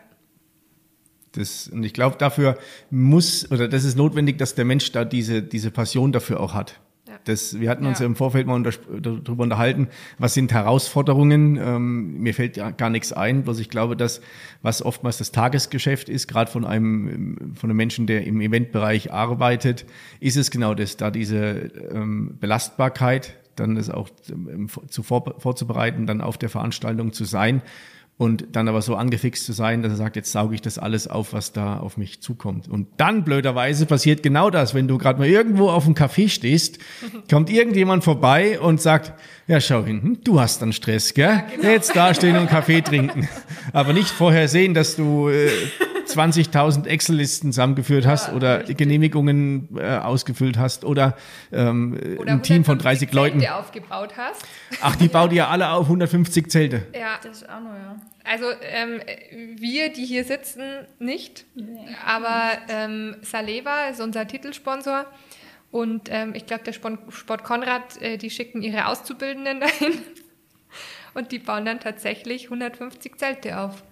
Das, und ich glaube, dafür muss, oder das ist notwendig, dass der Mensch da diese, diese Passion dafür auch hat. Das, wir hatten uns ja. im Vorfeld mal unter, darüber unterhalten, was sind Herausforderungen. Ähm, mir fällt ja gar nichts ein, bloß ich glaube, dass was oftmals das Tagesgeschäft ist, gerade von einem von einem Menschen, der im Eventbereich arbeitet, ist es genau das, da diese ähm, Belastbarkeit, dann das auch ähm, zu vor, vorzubereiten, dann auf der Veranstaltung zu sein und dann aber so angefixt zu sein, dass er sagt, jetzt sauge ich das alles auf, was da auf mich zukommt. Und dann blöderweise passiert genau das, wenn du gerade mal irgendwo auf dem Café stehst, kommt irgendjemand vorbei und sagt, ja schau hinten, du hast dann Stress, gell? Genau. Jetzt da stehen und Kaffee trinken. Aber nicht vorher sehen, dass du äh, 20.000 Excel-Listen zusammengeführt hast ja, oder richtig. Genehmigungen äh, ausgefüllt hast oder, ähm, oder ein Team von 30 Zelte Leuten. aufgebaut hast. Ach, die baut ihr alle auf 150 Zelte. Ja, das ist auch noch, ja. Also ähm, wir, die hier sitzen, nicht. Nee. Aber ähm, Saleva ist unser Titelsponsor. Und ähm, ich glaube, der Sport Konrad, äh, die schicken ihre Auszubildenden dahin. Und die bauen dann tatsächlich 150 Zelte auf.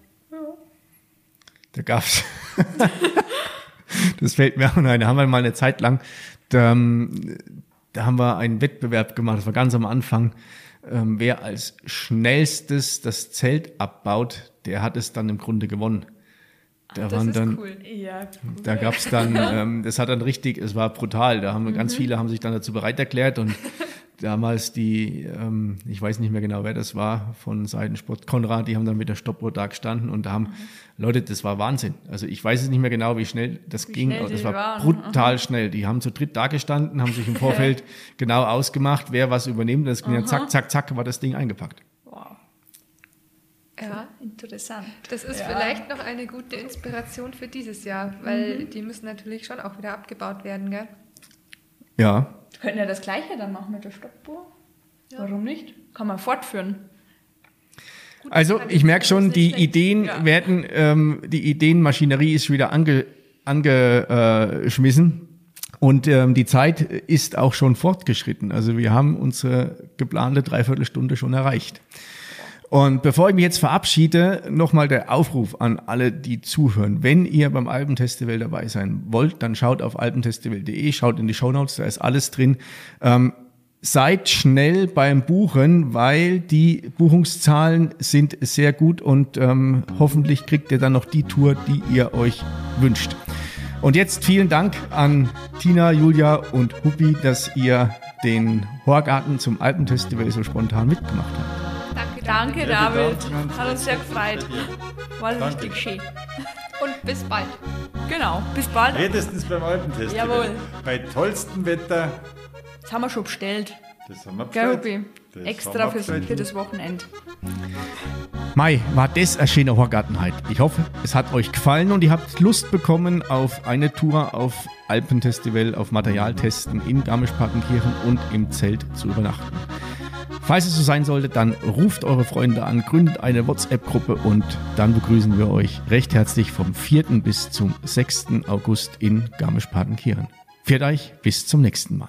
Da gab's. das fällt mir auch ein. Da haben wir mal eine Zeit lang, da, da haben wir einen Wettbewerb gemacht, das war ganz am Anfang. Ähm, wer als schnellstes das Zelt abbaut, der hat es dann im Grunde gewonnen. Da Ach, waren dann, cool. ja, cool. da gab's dann, ähm, das hat dann richtig, es war brutal. Da haben mhm. ganz viele haben sich dann dazu bereit erklärt und damals die, ähm, ich weiß nicht mehr genau, wer das war, von Seitensport Konrad, die haben dann mit der Stoppuhr da gestanden und da haben, mhm. Leute, das war Wahnsinn. Also ich weiß es nicht mehr genau, wie schnell das wie ging, schnell aber das war waren. brutal schnell. Die haben zu dritt da gestanden, haben sich im Vorfeld genau ausgemacht, wer was übernimmt. Das ging dann zack, zack, zack, war das Ding eingepackt. Wow. Ja, interessant. Das ist ja. vielleicht noch eine gute Inspiration für dieses Jahr, weil mhm. die müssen natürlich schon auch wieder abgebaut werden, gell? Ja, wir könnten ja das Gleiche dann machen mit der Stoppuhr. Ja. Warum nicht? Kann man fortführen. Also ich merke schon, die Ideen Ja. werden, ähm, die Ideenmaschinerie ist wieder ange, angeschmissen. Und ähm, die Zeit ist auch schon fortgeschritten. Also wir haben unsere geplante Dreiviertelstunde schon erreicht. Und bevor ich mich jetzt verabschiede, nochmal der Aufruf an alle, die zuhören. Wenn ihr beim Alpenfestival dabei sein wollt, dann schaut auf alpenfestival.de, schaut in die Shownotes, da ist alles drin. Ähm, seid schnell beim Buchen, weil die Buchungszahlen sind sehr gut und ähm, hoffentlich kriegt ihr dann noch die Tour, die ihr euch wünscht. Und jetzt vielen Dank an Tina, Julia und Huppi, dass ihr den Horgarten zum Alpenfestival so spontan mitgemacht habt. Danke, David. Hat uns sehr gefreut. War Danke. richtig schön. Und bis bald. Genau, bis bald. Spätestens beim Alpenfestival. Jawohl. Bei tollstem Wetter. Das haben wir schon bestellt. Das haben wir Gell, bestellt. Huppi? Das Extra bestellt. für das Wochenende. Mai, war das eine schöne Horgartenheit. Ich hoffe, es hat euch gefallen und ihr habt Lust bekommen auf eine Tour auf Alpenfestival, auf Materialtesten in Garmisch-Partenkirchen und im Zelt zu übernachten. Falls es so sein sollte, dann ruft eure Freunde an, gründet eine WhatsApp-Gruppe und dann begrüßen wir euch recht herzlich vom 4. bis zum 6. August in Garmisch-Partenkirchen. Pfiat euch, bis zum nächsten Mal.